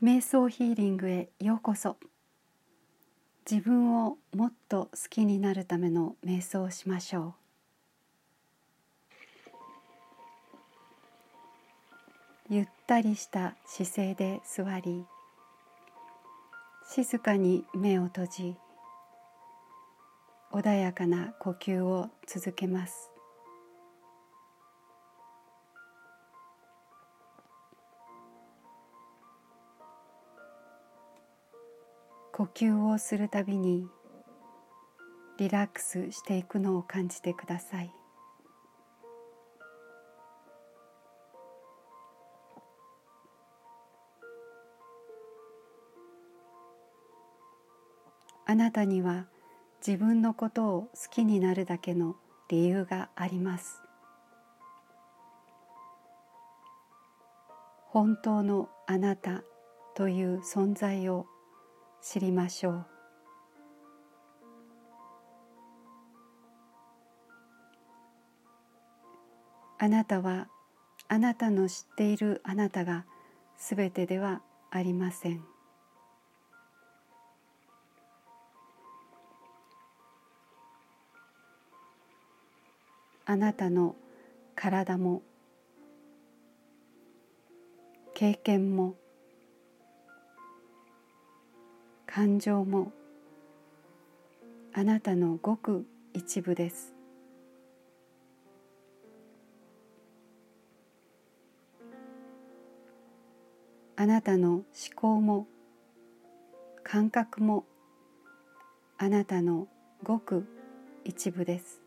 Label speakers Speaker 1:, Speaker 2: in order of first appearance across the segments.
Speaker 1: 瞑想ヒーリングへようこそ。自分をもっと好きになるための瞑想をしましょう。ゆったりした姿勢で座り静かに目を閉じ穏やかな呼吸を続けます。呼吸をするたびにリラックスしていくのを感じてください。あなたには自分のことを好きになるだけの理由があります。本当のあなたという存在を知りましょう。あなたはあなたの知っているあなたがすべてではありません。あなたの体も経験も感情もあなたのごく一部です。あなたの思考も感覚もあなたのごく一部です。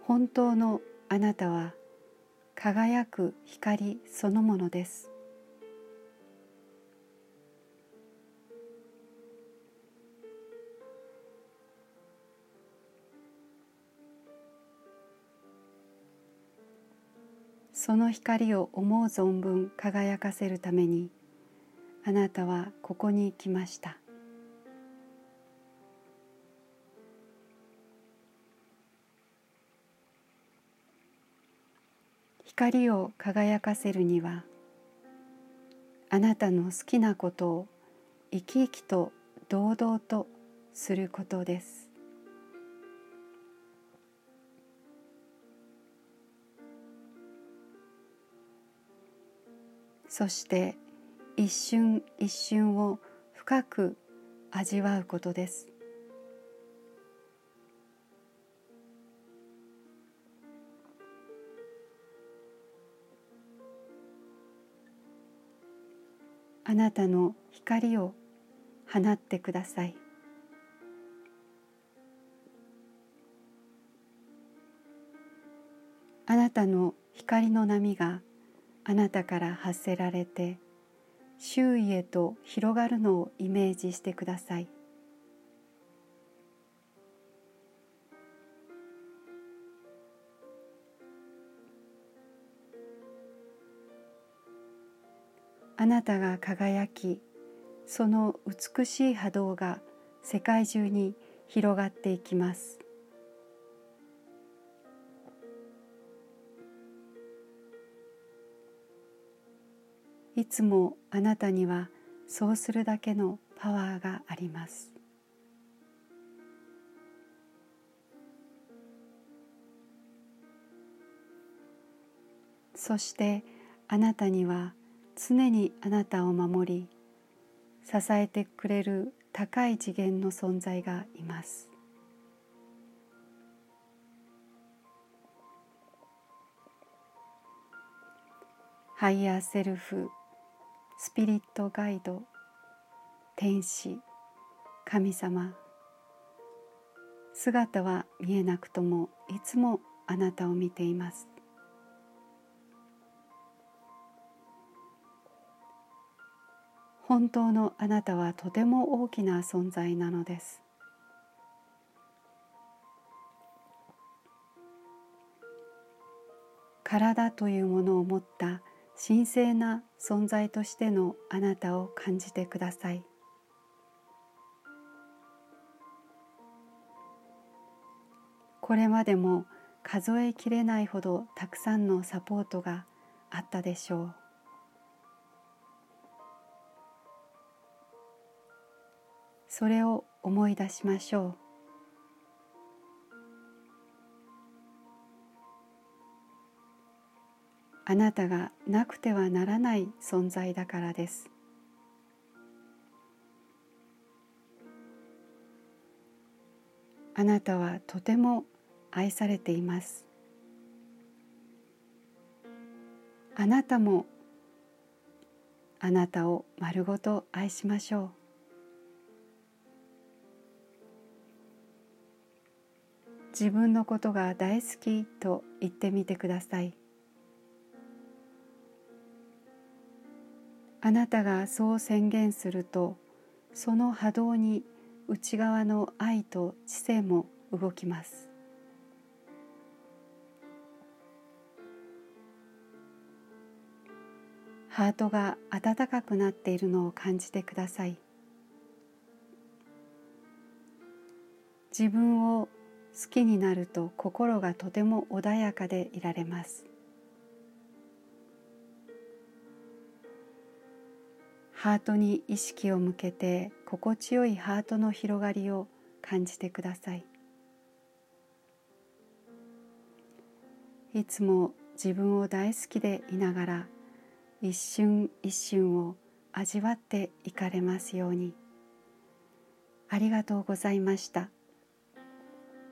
Speaker 1: 本当のあなたは輝く光そのものです。その光を思う存分輝かせるためにあなたはここに来ました。光を輝かせるにはあなたの好きなことを生き生きと堂々とすることです。そして一瞬一瞬を深く味わうことです。あなたの光を放ってください。あなたの光の波があなたから発せられて周囲へと広がるのをイメージしてください。あなたが輝きその美しい波動が世界中に広がっていきます。いつもあなたにはそうするだけのパワーがあります。そしてあなたには常にあなたを守り支えてくれる高い次元の存在がいます。ハイヤーセルフスピリットガイド天使神様姿は見えなくともいつもあなたを見ています。本当のあなたはとても大きな存在なのです。体というものを持った神聖な存在としてのあなたを感じてください。これまでも数えきれないほどたくさんのサポートがあったでしょう。それを思い出しましょう。あなたがなくてはならない存在だからです。あなたはとても愛されています。あなたもあなたを丸ごと愛しましょう。自分のことが大好きと言ってみてください。あなたがそう宣言するとその波動に内側の愛と知性も動きます。ハートが温かくなっているのを感じてください。自分を好きになると心がとても穏やかでいられます。ハートに意識を向けて心地よいハートの広がりを感じてください。いつも自分を大好きでいながら一瞬一瞬を味わっていかれますように。ありがとうございました。